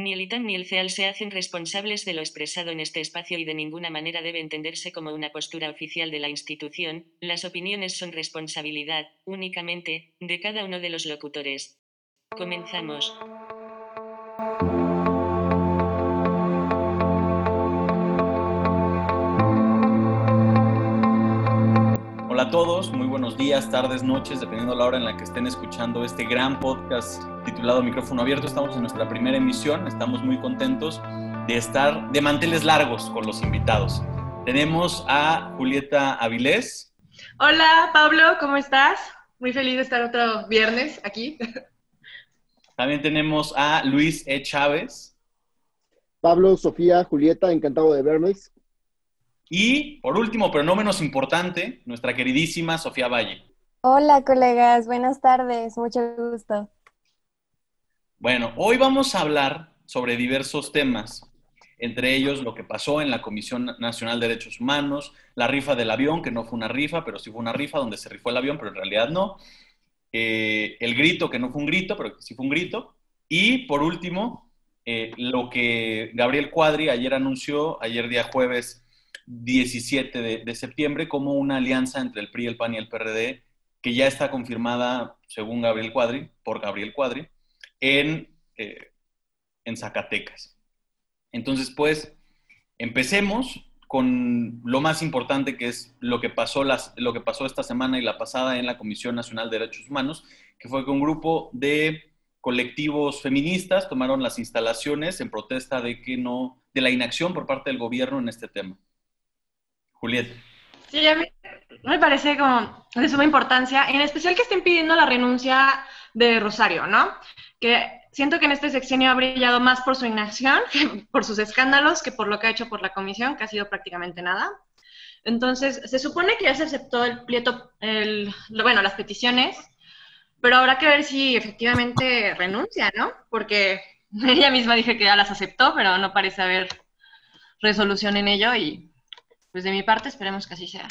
Ni el ITAM ni el CEAL se hacen responsables de lo expresado en este espacio y de ninguna manera debe entenderse como una postura oficial de la institución, las opiniones son responsabilidad, únicamente, de cada uno de los locutores. Comenzamos. Hola a todos, muy buenos días, tardes, noches, dependiendo de la hora en la que estén escuchando este gran podcast titulado Micrófono Abierto. Estamos en nuestra primera emisión, estamos muy contentos de estar de manteles largos con los invitados. Tenemos a Julieta Avilés. Hola Pablo, ¿cómo estás? Muy feliz de estar otro viernes aquí. También tenemos a Luis E. Chávez. Pablo, Sofía, Julieta, encantado de verles. Y por último, pero no menos importante, nuestra queridísima Sofía Valle. Hola colegas, buenas tardes, mucho gusto. Bueno, hoy vamos a hablar sobre diversos temas, entre ellos lo que pasó en la Comisión Nacional de Derechos Humanos, la rifa del avión, que no fue una rifa, pero sí fue una rifa donde se rifó el avión, pero en realidad no, eh, el grito, que no fue un grito, pero que sí fue un grito, y por último, eh, lo que Gabriel Cuadri ayer anunció, ayer día jueves, 17 de, septiembre como una alianza entre el PRI, el PAN y el PRD, que ya está confirmada, según Gabriel Cuadri, por Gabriel Cuadri, en, eh, en Zacatecas. Entonces, pues, empecemos con lo más importante que es lo que, pasó las, lo que pasó esta semana y la pasada en la Comisión Nacional de Derechos Humanos, que fue que un grupo de colectivos feministas tomaron las instalaciones en protesta de que no, de la inacción por parte del gobierno en este tema. Julieta. Sí, a mí me parece como de suma importancia, en especial que estén pidiendo la renuncia de Rosario, ¿no? Que siento que en este sexenio ha brillado más por su inacción, por sus escándalos, que por lo que ha hecho por la comisión, que ha sido prácticamente nada. Entonces, se supone que ya se aceptó el plieto, bueno, las peticiones, pero habrá que ver si efectivamente renuncia, ¿no? Porque ella misma dije que ya las aceptó, pero no parece haber resolución en ello y pues de mi parte esperemos que así sea.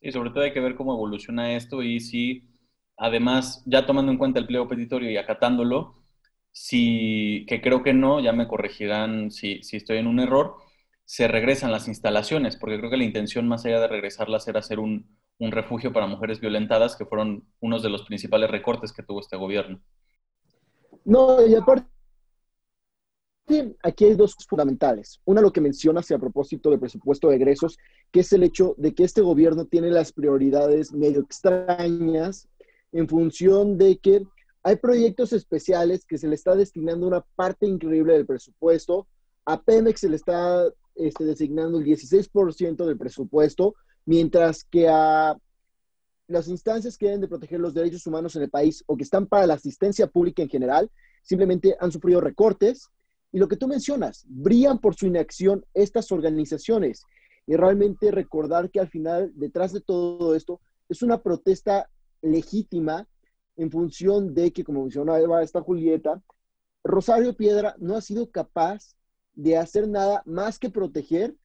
Y sobre todo hay que ver cómo evoluciona esto y si, además, ya tomando en cuenta el pliego petitorio y acatándolo, si, que creo que no, ya me corregirán si, si estoy en un error, se regresan las instalaciones, porque creo que la intención más allá de regresarlas era hacer un, un refugio para mujeres violentadas, que fueron unos de los principales recortes que tuvo este gobierno. No, y aparte aquí hay dos fundamentales. Una, lo que mencionas a propósito del presupuesto de egresos, que es el hecho de que este gobierno tiene las prioridades medio extrañas en función de que hay proyectos especiales que se le está destinando una parte increíble del presupuesto. A Pemex se le está este, designando el 16% del presupuesto, mientras que a las instancias que deben de proteger los derechos humanos en el país o que están para la asistencia pública en general, simplemente han sufrido recortes y lo que tú mencionas, brillan por su inacción estas organizaciones. Y realmente recordar que al final, detrás de todo esto, es una protesta legítima en función de que, como mencionaba esta Julieta, Rosario Piedra no ha sido capaz de hacer nada más que proteger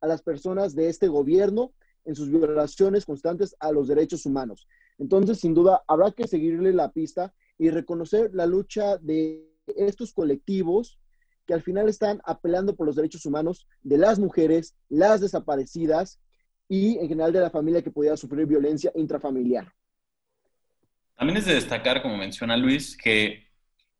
a las personas de este gobierno en sus violaciones constantes a los derechos humanos. Entonces, sin duda, habrá que seguirle la pista y reconocer la lucha de estos colectivos que al final están apelando por los derechos humanos de las mujeres, las desaparecidas y en general de la familia que pudiera sufrir violencia intrafamiliar. También es de destacar, como menciona Luis, que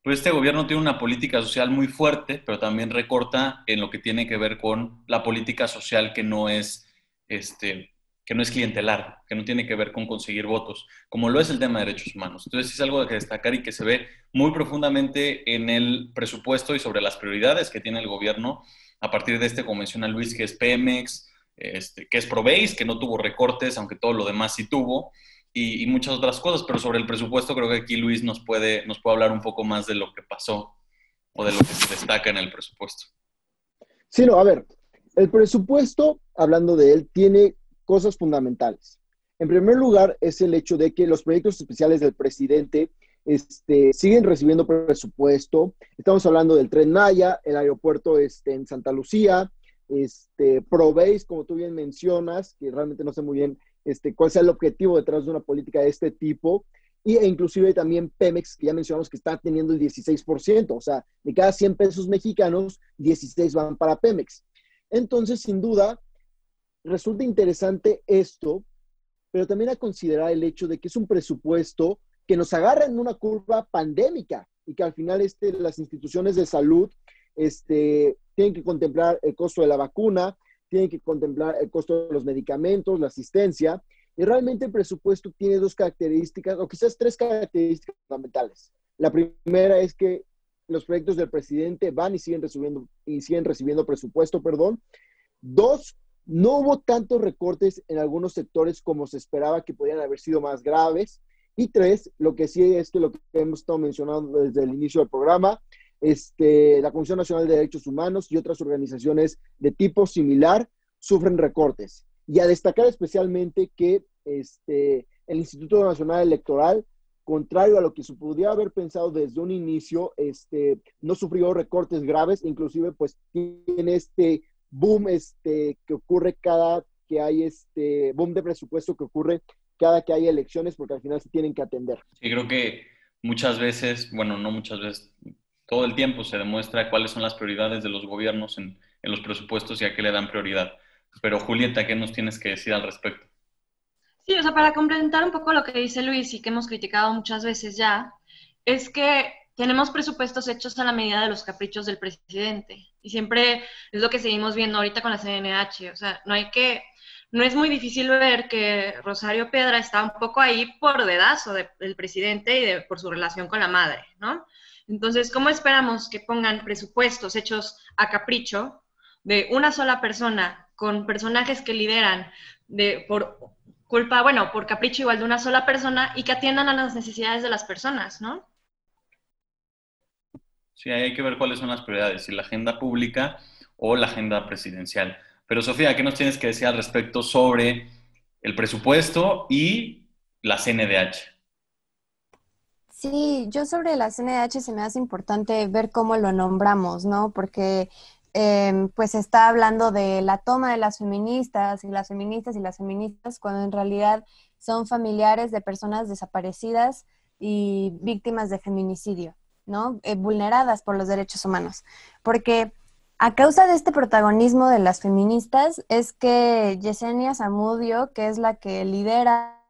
pues, este gobierno tiene una política social muy fuerte, pero también recorta en lo que tiene que ver con la política social que no es este, que no es clientelar, que no tiene que ver con conseguir votos, como lo es el tema de derechos humanos. Entonces es algo que destacar y que se ve muy profundamente en el presupuesto y sobre las prioridades que tiene el gobierno a partir de este, como menciona Luis, que es Pemex, este, que es Proveis, que no tuvo recortes, aunque todo lo demás sí tuvo, y, muchas otras cosas, pero sobre el presupuesto creo que aquí Luis nos puede, nos puede hablar un poco más de lo que pasó o de lo que se destaca en el presupuesto. Sí, no, a ver, el presupuesto, hablando de él, tiene cosas fundamentales. En primer lugar, es el hecho de que los proyectos especiales del presidente este, siguen recibiendo presupuesto. Estamos hablando del tren Maya, el aeropuerto este, en Santa Lucía, este, Proveis, como tú bien mencionas, que realmente no sé muy bien este, cuál sea el objetivo detrás de una política de este tipo. y, e inclusive también Pemex, que ya mencionamos que está teniendo el 16%, o sea, de cada 100 pesos mexicanos, 16 van para Pemex. Entonces, sin duda, resulta interesante esto, pero también a considerar el hecho de que es un presupuesto que nos agarra en una curva pandémica y que al final este, las instituciones de salud este, tienen que contemplar el costo de la vacuna, tienen que contemplar el costo de los medicamentos, la asistencia, y realmente el presupuesto tiene dos características, o quizás tres características fundamentales. La primera es que los proyectos del presidente van y siguen recibiendo, y siguen recibiendo presupuesto, perdón. Dos, no hubo tantos recortes en algunos sectores como se esperaba que podían haber sido más graves. Y tres, lo que sí es que lo que hemos estado mencionando desde el inicio del programa, este, la Comisión Nacional de Derechos Humanos y otras organizaciones de tipo similar sufren recortes. Y a destacar especialmente que este, el Instituto Nacional Electoral, contrario a lo que se podría haber pensado desde un inicio, este, no sufrió recortes graves, inclusive pues tiene este boom este, que ocurre cada que hay este boom de presupuesto que ocurre cada que hay elecciones, porque al final se tienen que atender. Sí, creo que muchas veces, bueno, no muchas veces, todo el tiempo se demuestra cuáles son las prioridades de los gobiernos en, en los presupuestos y a qué le dan prioridad. Pero Julieta, ¿qué nos tienes que decir al respecto? Sí, o sea, para complementar un poco lo que dice Luis y que hemos criticado muchas veces ya, es que tenemos presupuestos hechos a la medida de los caprichos del presidente. Y siempre es lo que seguimos viendo ahorita con la CNH. O sea, no hay que, no es muy difícil ver que Rosario Piedra está un poco ahí por dedazo del presidente y de, por su relación con la madre, ¿no? Entonces, ¿cómo esperamos que pongan presupuestos hechos a capricho de una sola persona con personajes que lideran de, por culpa, bueno, por capricho igual de una sola persona y que atiendan a las necesidades de las personas, ¿no? Sí, hay que ver cuáles son las prioridades, si la agenda pública o la agenda presidencial. Pero Sofía, ¿qué nos tienes que decir al respecto sobre el presupuesto y la CNDH? Sí, yo sobre la CNDH se me hace importante ver cómo lo nombramos, ¿no? Porque Em, pues está hablando de la toma de las feministas y las feministas y las feministas, cuando en realidad son familiares de personas desaparecidas y víctimas de feminicidio, ¿no? Eh, vulneradas por los derechos humanos. Porque a causa de este protagonismo de las feministas es que Yesenia Zamudio, que es la que lidera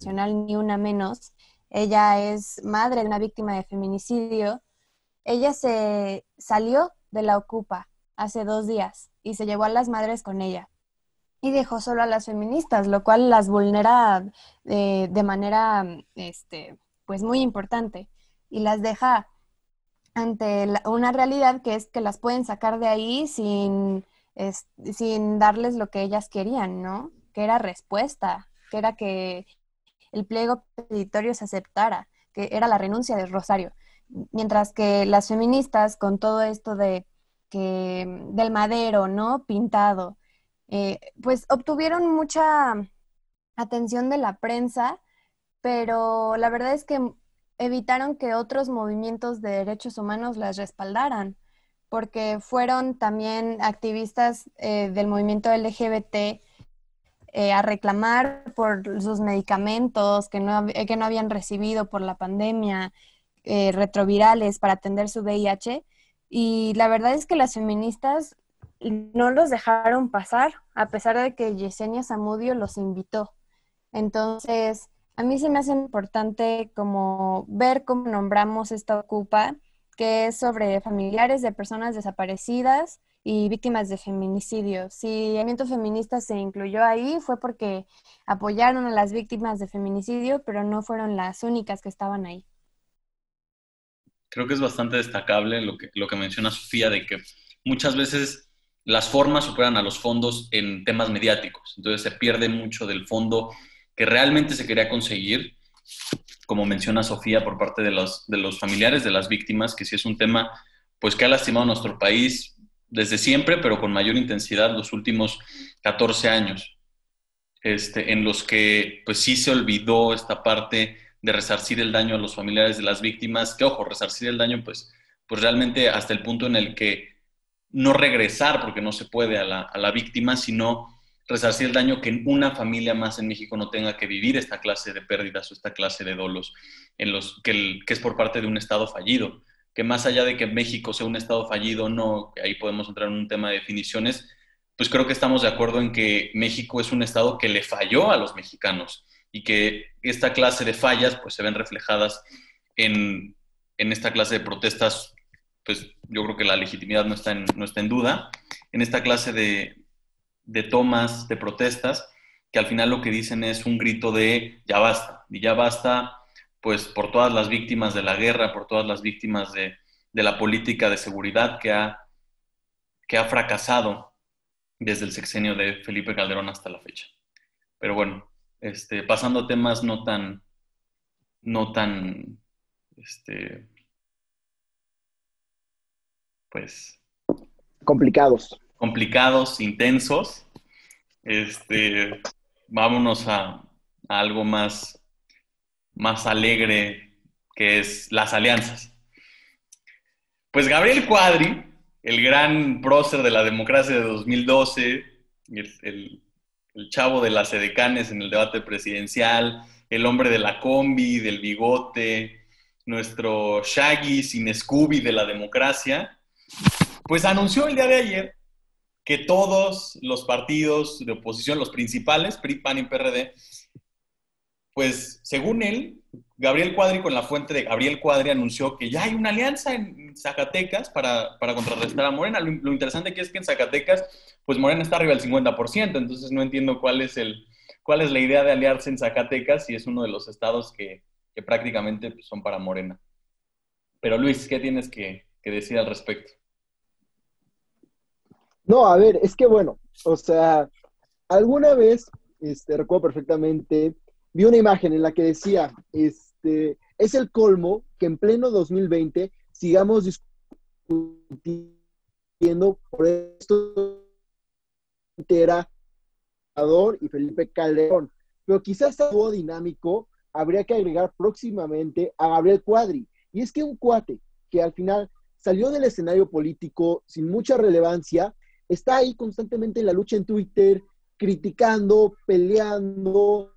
Nacional Ni Una Menos, ella es madre de una víctima de feminicidio, ella se salió de la Ocupa hace dos días y se llevó a las madres con ella. Y dejó solo a las feministas, lo cual las vulnera eh, de manera, este, pues muy importante. Y las deja ante una realidad que es que las pueden sacar de ahí sin, sin darles lo que ellas querían, ¿no? Que era respuesta, que era que el pliego petitorio se aceptara, que era la renuncia de Rosario. Mientras que las feministas, con todo esto de que, del madero, ¿no? Pintado, eh, pues obtuvieron mucha atención de la prensa, pero la verdad es que evitaron que otros movimientos de derechos humanos las respaldaran, porque fueron también activistas eh, del movimiento LGBT eh, a reclamar por sus medicamentos que no, que no habían recibido por la pandemia, eh, retrovirales para atender su VIH. Y la verdad es que las feministas no los dejaron pasar, a pesar de que Yesenia Zamudio los invitó. Entonces, a mí se me hace importante como ver cómo nombramos esta ocupa, que es sobre familiares de personas desaparecidas y víctimas de feminicidio. Si el movimiento feminista se incluyó ahí fue porque apoyaron a las víctimas de feminicidio, pero no fueron las únicas que estaban ahí creo que es bastante destacable lo que, lo que menciona Sofía, de que muchas veces las formas superan a los fondos en temas mediáticos. Entonces se pierde mucho del fondo que realmente se quería conseguir, como menciona Sofía, por parte de los, de los familiares de las víctimas, que sí es un tema pues que ha lastimado a nuestro país desde siempre, pero con mayor intensidad los últimos 14 años, este, en los que pues sí se olvidó esta parte de resarcir el daño a los familiares de las víctimas, que ojo, resarcir el daño, pues, pues realmente hasta el punto en el que no regresar, porque no se puede a la, víctima, sino resarcir el daño que una familia más en México no tenga que vivir esta clase de pérdidas o esta clase de dolos en los, que, es por parte de un Estado fallido. Que más allá de que México sea un Estado fallido o no, ahí podemos entrar en un tema de definiciones, pues creo que estamos de acuerdo en que México es un Estado que le falló a los mexicanos y que esta clase de fallas pues se ven reflejadas en, en esta clase de protestas, pues yo creo que la legitimidad no está en, no está en duda, en esta clase de, de tomas, de protestas, que al final lo que dicen es un grito de ya basta, y ya basta, pues por todas las víctimas de la guerra, por todas las víctimas de, de la política de seguridad que ha, que ha fracasado desde el sexenio de Felipe Calderón hasta la fecha. Pero bueno, este, pasando a temas no tan, no tan, este, pues... Complicados complicados, intensos. Este, vámonos a, algo más, más alegre, que es las alianzas. Pues Gabriel Cuadri, el gran prócer de la democracia de 2012, el, el chavo de las edecanes en el debate presidencial, el hombre de la combi, del bigote, nuestro Shaggy sin Scooby de la democracia, pues anunció el día de ayer que todos los partidos de oposición, los principales, PRI, PAN y PRD, pues según él, Gabriel Cuadri con la fuente de Gabriel Cuadri anunció que ya hay una alianza en Zacatecas para, contrarrestar a Morena. Lo, interesante que es que en Zacatecas, pues Morena está arriba del 50%, entonces no entiendo cuál es, el, cuál es la idea de aliarse en Zacatecas si es uno de los estados que, prácticamente pues, son para Morena. Pero Luis, ¿qué tienes que decir al respecto? No, a ver, es que bueno, o sea, alguna vez, este, recuerdo perfectamente, vi una imagen en la que decía, este, es el colmo que en pleno 2020 sigamos discutiendo por esto era y Felipe Calderón. Pero quizás algo dinámico habría que agregar próximamente a Gabriel Cuadri. Y es que un cuate que al final salió del escenario político sin mucha relevancia está ahí constantemente en la lucha en Twitter, criticando, peleando,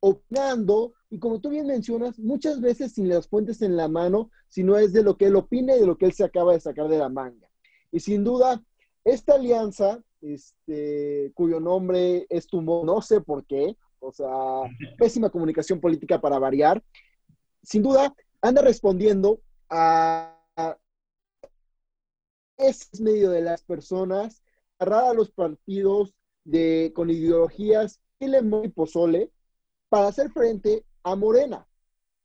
opinando, y como tú bien mencionas, muchas veces sin las fuentes en la mano, sino es de lo que él opina y de lo que él se acaba de sacar de la manga. Y sin duda, esta alianza, este, cuyo nombre es Tumor, no sé por qué, o sea, pésima comunicación política para variar, sin duda, anda respondiendo a es medio de las personas, agarrar a los partidos de, con ideologías y pozole para hacer frente a Morena.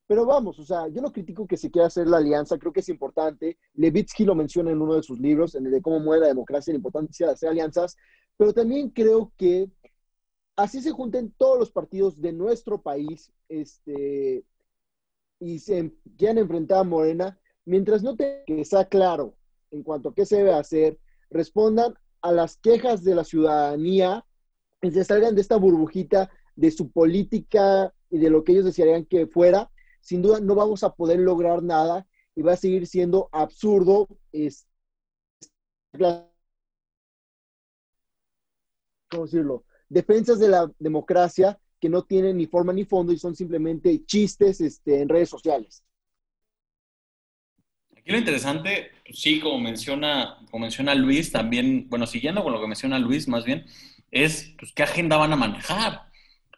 Pero vamos, o sea, yo no critico que se quiera hacer la alianza, creo que es importante. Levitsky lo menciona en uno de sus libros, en el de cómo muere la democracia, la importancia de hacer alianzas, pero también creo que así se junten todos los partidos de nuestro país este, y se quieran enfrentar a Morena, mientras no te que sea claro en cuanto a qué se debe hacer, respondan a las quejas de la ciudadanía y se salgan de esta burbujita de su política y de lo que ellos desearían que fuera, sin duda no vamos a poder lograr nada y va a seguir siendo absurdo. Es, ¿Cómo decirlo? Defensas de la democracia que no tienen ni forma ni fondo y son simplemente chistes este, en redes sociales. Aquí lo interesante, pues sí, como menciona, como menciona Luis, también, bueno, siguiendo con lo que menciona Luis, más bien, es pues, qué agenda van a manejar.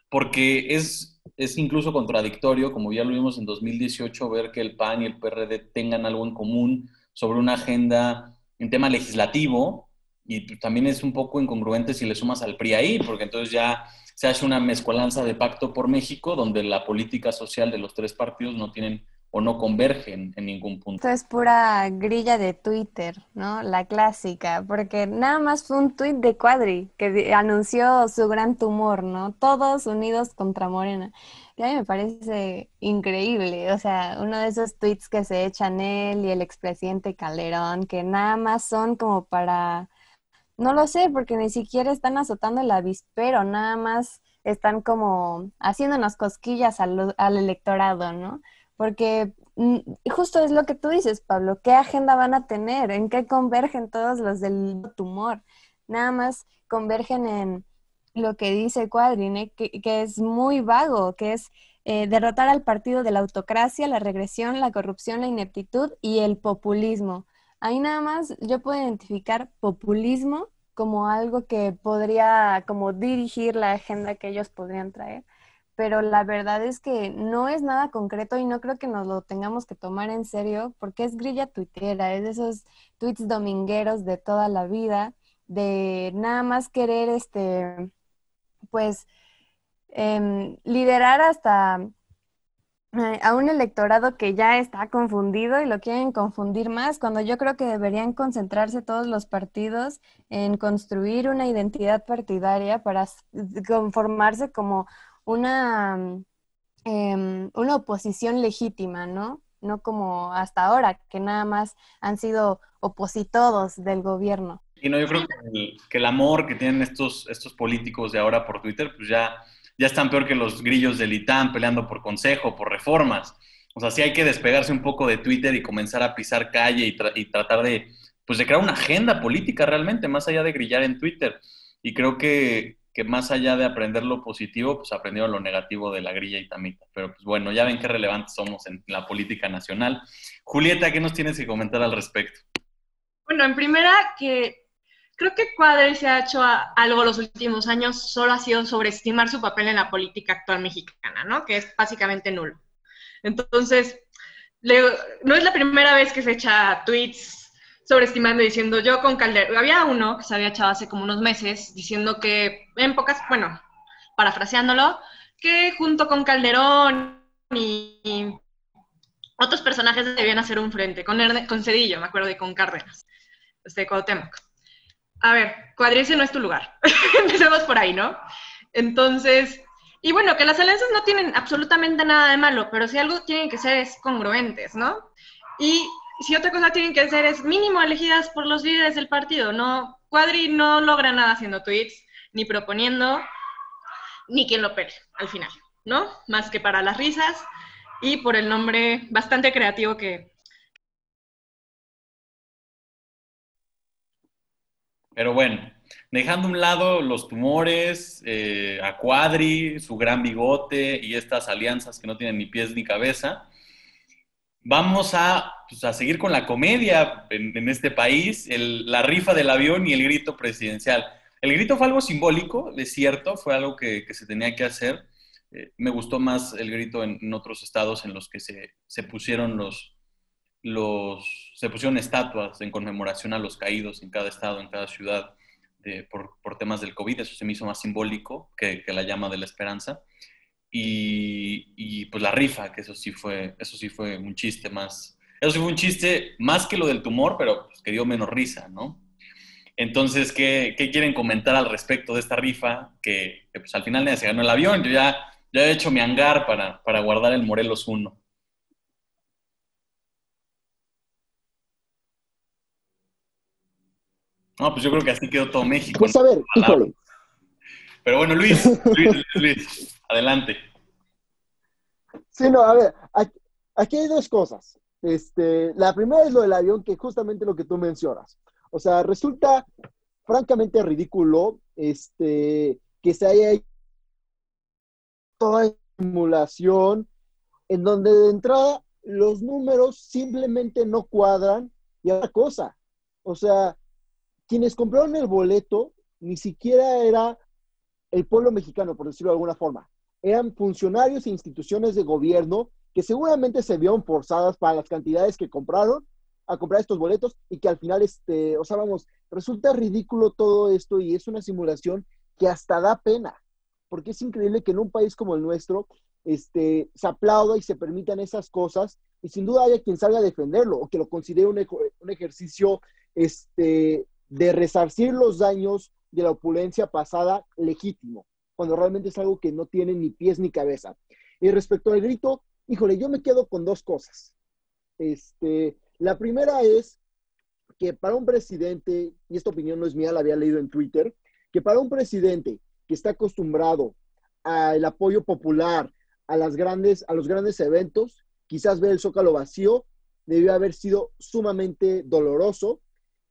Porque es, es incluso contradictorio, como ya lo vimos en 2018, ver que el PAN y el PRD tengan algo en común sobre una agenda en tema legislativo, y pues, también es un poco incongruente si le sumas al PRI ahí, porque entonces ya se hace una mezcolanza de pacto por México, donde la política social de los tres partidos no tienen o no convergen en ningún punto. Esto es pura grilla de Twitter, ¿no? La clásica, porque nada más fue un tuit de Cuadri que anunció su gran tumor, ¿no? Todos unidos contra Morena. Y a mí me parece increíble, o sea, uno de esos tweets que se echan él y el expresidente Calderón, que nada más son como para, no lo sé, porque ni siquiera están azotando el avispero, nada más están como haciéndonos cosquillas al, al electorado, ¿no? Porque mm, justo es lo que tú dices, Pablo, ¿qué agenda van a tener? ¿En qué convergen todos los del tumor? Nada más convergen en lo que dice Cuadrine, que, que es muy vago, que es eh, derrotar al partido de la autocracia, la regresión, la corrupción, la ineptitud y el populismo. Ahí nada más yo puedo identificar populismo como algo que podría como dirigir la agenda que ellos podrían traer, pero la verdad es que no es nada concreto y no creo que nos lo tengamos que tomar en serio porque es grilla tuitera, es de esos tweets domingueros de toda la vida, de nada más querer este, pues Em, liderar hasta eh, a un electorado que ya está confundido y lo quieren confundir más, cuando yo creo que deberían concentrarse todos los partidos en construir una identidad partidaria para conformarse como una, em, una oposición legítima, ¿no? No como hasta ahora, que nada más han sido opositores del gobierno. Y no, yo creo que el, amor que tienen estos, estos políticos de ahora por Twitter, pues ya ya están peor que los grillos del ITAM peleando por consejo, por reformas. O sea, sí hay que despegarse un poco de Twitter y comenzar a pisar calle y, tratar de, pues, de crear una agenda política realmente, más allá de grillar en Twitter. Y creo que, que más allá de aprender lo positivo, pues aprendieron lo negativo de la grilla y tamita. Pero pues bueno, ya ven qué relevantes somos en la política nacional. Julieta, ¿qué nos tienes que comentar al respecto? Bueno, en primera, que creo que Cuadri se ha hecho algo los últimos años, solo ha sido sobreestimar su papel en la política actual mexicana, ¿no? Que es básicamente nulo. Entonces, no es la primera vez que se echa tweets sobreestimando diciendo yo con Calderón. Había uno que se había echado hace como unos meses diciendo que en pocas, bueno, parafraseándolo, que junto con Calderón y, otros personajes debían hacer un frente, con, con Cedillo, me acuerdo, y con Cárdenas, este Cuauhtémoc a ver, cuadrice no es tu lugar. Empecemos por ahí, ¿no? Entonces, y bueno, que las alianzas no tienen absolutamente nada de malo, pero si algo tienen que ser es congruentes, ¿no? Y si otra cosa tienen que ser es mínimo elegidas por los líderes del partido, ¿no? Cuadri no logra nada haciendo tweets, ni proponiendo, ni quien lo pere al final, ¿no? Más que para las risas y por el nombre bastante creativo que, Pero bueno, dejando a un lado los tumores, eh, a Cuadri, su gran bigote y estas alianzas que no tienen ni pies ni cabeza, vamos a, pues, a seguir con la comedia en, este país, la rifa del avión y el grito presidencial. El grito fue algo simbólico, es cierto, fue algo que, se tenía que hacer. Eh, me gustó más el grito en, otros estados en los que se, se pusieron los, los, se pusieron estatuas en conmemoración a los caídos en cada estado, en cada ciudad, por, temas del COVID. Eso se me hizo más simbólico que, la llama de la esperanza. Y, pues la rifa, que eso sí fue, eso sí fue un chiste más, eso sí fue un chiste más que lo del tumor, pero pues, que dio menos risa, ¿no? Entonces, ¿qué, quieren comentar al respecto de esta rifa? Que, pues al final nadie se ganó el avión. Yo ya, ya he hecho mi hangar para, para guardar el Morelos 1. No, pues yo creo que así quedó todo México. Pues a ver, híjole. Pero bueno, Luis, Luis, Luis, adelante. Sí, no, a ver, aquí, hay dos cosas. Este, la primera es lo del avión, que justamente lo que tú mencionas. O sea, resulta francamente ridículo este, que se haya toda simulación en donde de entrada los números simplemente no cuadran y otra cosa. O sea, quienes compraron el boleto ni siquiera era el pueblo mexicano, por decirlo de alguna forma. Eran funcionarios e instituciones de gobierno que seguramente se vieron forzadas para las cantidades que compraron a comprar estos boletos y que al final, este, o sea, vamos, resulta ridículo todo esto y es una simulación que hasta da pena, porque es increíble que en un país como el nuestro este, se aplauda y se permitan esas cosas y sin duda haya quien salga a defenderlo o que lo considere un, un ejercicio este, de resarcir los daños de la opulencia pasada legítimo, cuando realmente es algo que no tiene ni pies ni cabeza. Y respecto al grito, híjole, yo me quedo con dos cosas. Este, la primera es que para un presidente, y esta opinión no es mía, la había leído en Twitter, que para un presidente que está acostumbrado al apoyo popular, a, las grandes, a los grandes eventos, quizás ver el zócalo vacío debió haber sido sumamente doloroso.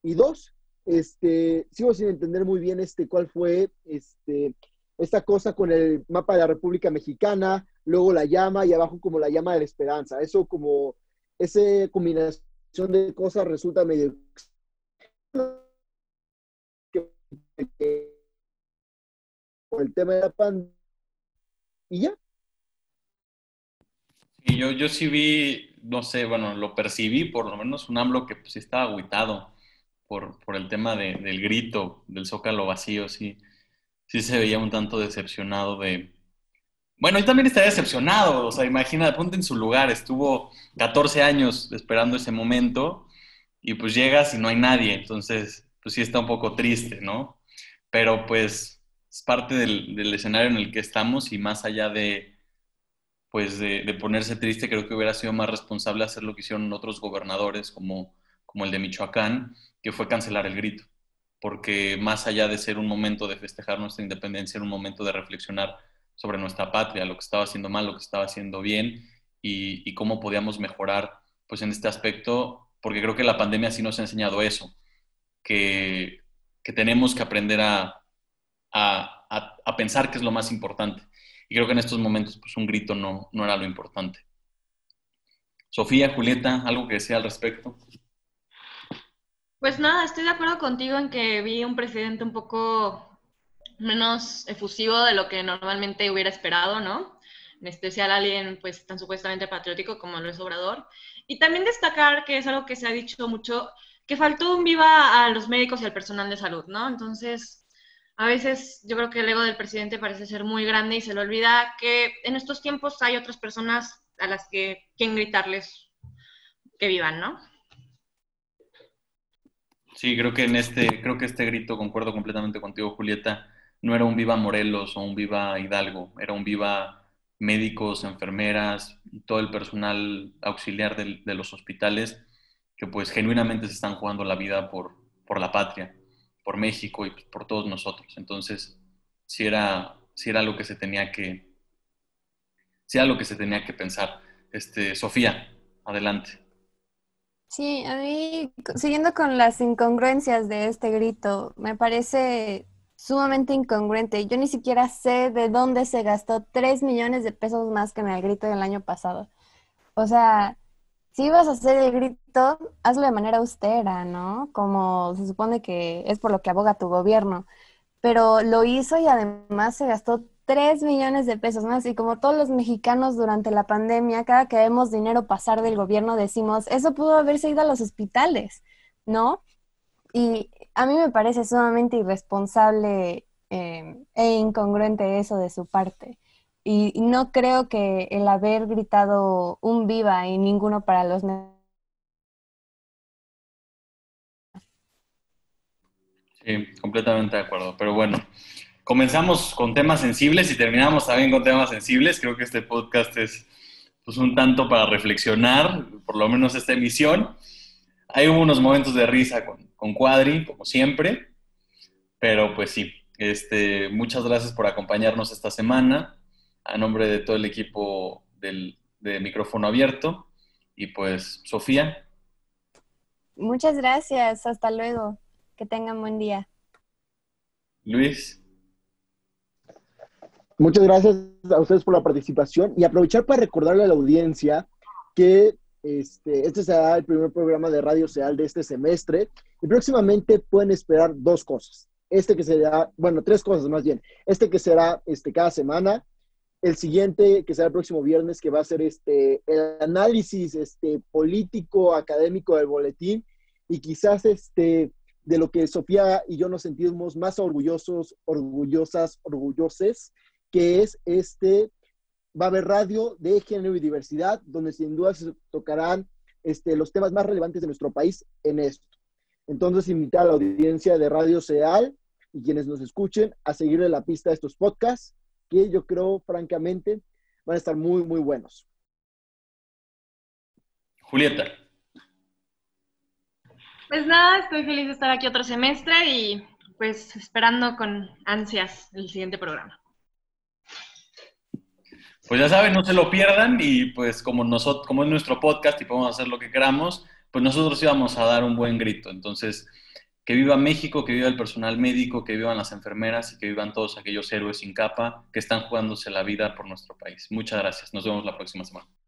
Y dos, este, sigo sin entender muy bien este, cuál fue este, esta cosa con el mapa de la República Mexicana, luego la llama y abajo como la llama de la esperanza. Eso como, esa combinación de cosas resulta medio por el tema de la pandemia. Y ya. Y yo, yo sí vi, no sé, bueno, lo percibí por lo menos un AMLO que pues, estaba aguitado por, por el tema de, del grito, del zócalo vacío, sí, sí se veía un tanto decepcionado de... Bueno, y también está decepcionado, o sea, imagina, ponte en su lugar, estuvo 14 años esperando ese momento y pues llegas y no hay nadie, entonces pues sí está un poco triste, ¿no? Pero pues es parte del, del escenario en el que estamos y más allá de, pues de, de, ponerse triste, creo que hubiera sido más responsable hacer lo que hicieron otros gobernadores como, como el de Michoacán, que fue cancelar el grito, porque más allá de ser un momento de festejar nuestra independencia, era un momento de reflexionar sobre nuestra patria, lo que estaba haciendo mal, lo que estaba haciendo bien y, y cómo podíamos mejorar pues en este aspecto, porque creo que la pandemia sí nos ha enseñado eso, que, que tenemos que aprender a, a, a, pensar qué es lo más importante. Y creo que en estos momentos pues un grito no, no era lo importante. Sofía, Julieta, ¿algo que decía al respecto? Pues nada, estoy de acuerdo contigo en que vi un presidente un poco menos efusivo de lo que normalmente hubiera esperado, ¿no? En especial alguien pues tan supuestamente patriótico como Luis Obrador. Y también destacar que es algo que se ha dicho mucho, que faltó un viva a los médicos y al personal de salud, ¿no? Entonces, a veces yo creo que el ego del presidente parece ser muy grande y se le olvida que en estos tiempos hay otras personas a las que quieren gritarles que vivan, ¿no? Sí, creo que en este, creo que este grito, concuerdo completamente contigo, Julieta, no era un viva Morelos o un viva Hidalgo, era un viva médicos, enfermeras todo el personal auxiliar de, de los hospitales que pues genuinamente se están jugando la vida por, por la patria, por México y por todos nosotros. Entonces, sí era, sí era lo que se tenía que, sí era lo que se tenía que pensar. Este, Sofía, adelante. Sí, a mí, siguiendo con las incongruencias de este grito, me parece sumamente incongruente. Yo ni siquiera sé de dónde se gastó 3 millones de pesos más que en el grito del año pasado. O sea, si ibas a hacer el grito, hazlo de manera austera, ¿no? Como se supone que es por lo que aboga tu gobierno. Pero lo hizo y además se gastó 3 millones de pesos más. Y como todos los mexicanos durante la pandemia, cada que vemos dinero pasar del gobierno, decimos, eso pudo haberse ido a los hospitales, ¿no? Y a mí me parece sumamente irresponsable eh, e incongruente eso de su parte. Y, y, no creo que el haber gritado un viva y ninguno para los Sí, completamente de acuerdo. Pero bueno, comenzamos con temas sensibles y terminamos también con temas sensibles. Creo que este podcast es pues, un tanto para reflexionar, por lo menos esta emisión. Hay unos momentos de risa con, con Cuadri, como siempre, pero pues sí, este, muchas gracias por acompañarnos esta semana, a nombre de todo el equipo del, de micrófono abierto. Y pues, Sofía. Muchas gracias, hasta luego. Que tengan buen día. Luis. Muchas gracias a ustedes por la participación y aprovechar para recordarle a la audiencia que este, este será el primer programa de Radio Seal de este semestre y próximamente pueden esperar dos cosas. Este que será, bueno, tres cosas más bien. Este que será este, cada semana, el siguiente que será el próximo viernes, que va a ser este, el análisis este, político, académico del boletín y quizás este, de lo que Sofía y yo nos sentimos más orgullosos, orgullosas, orgulloses, que es este, va a haber radio de género y diversidad, donde sin duda se tocarán este, los temas más relevantes de nuestro país en esto. Entonces, invitar a la audiencia de Radio Seal y quienes nos escuchen a seguirle la pista a estos podcasts, que yo creo, francamente, van a estar muy, muy buenos. Julieta. Pues nada, estoy feliz de estar aquí otro semestre y pues esperando con ansias el siguiente programa. Pues ya saben, no se lo pierdan y pues como, nosotros, como es nuestro podcast y podemos hacer lo que queramos, pues nosotros íbamos a dar un buen grito. Entonces, Que viva México, que viva el personal médico, que vivan las enfermeras y que vivan todos aquellos héroes sin capa que están jugándose la vida por nuestro país. Muchas gracias. Nos vemos la próxima semana.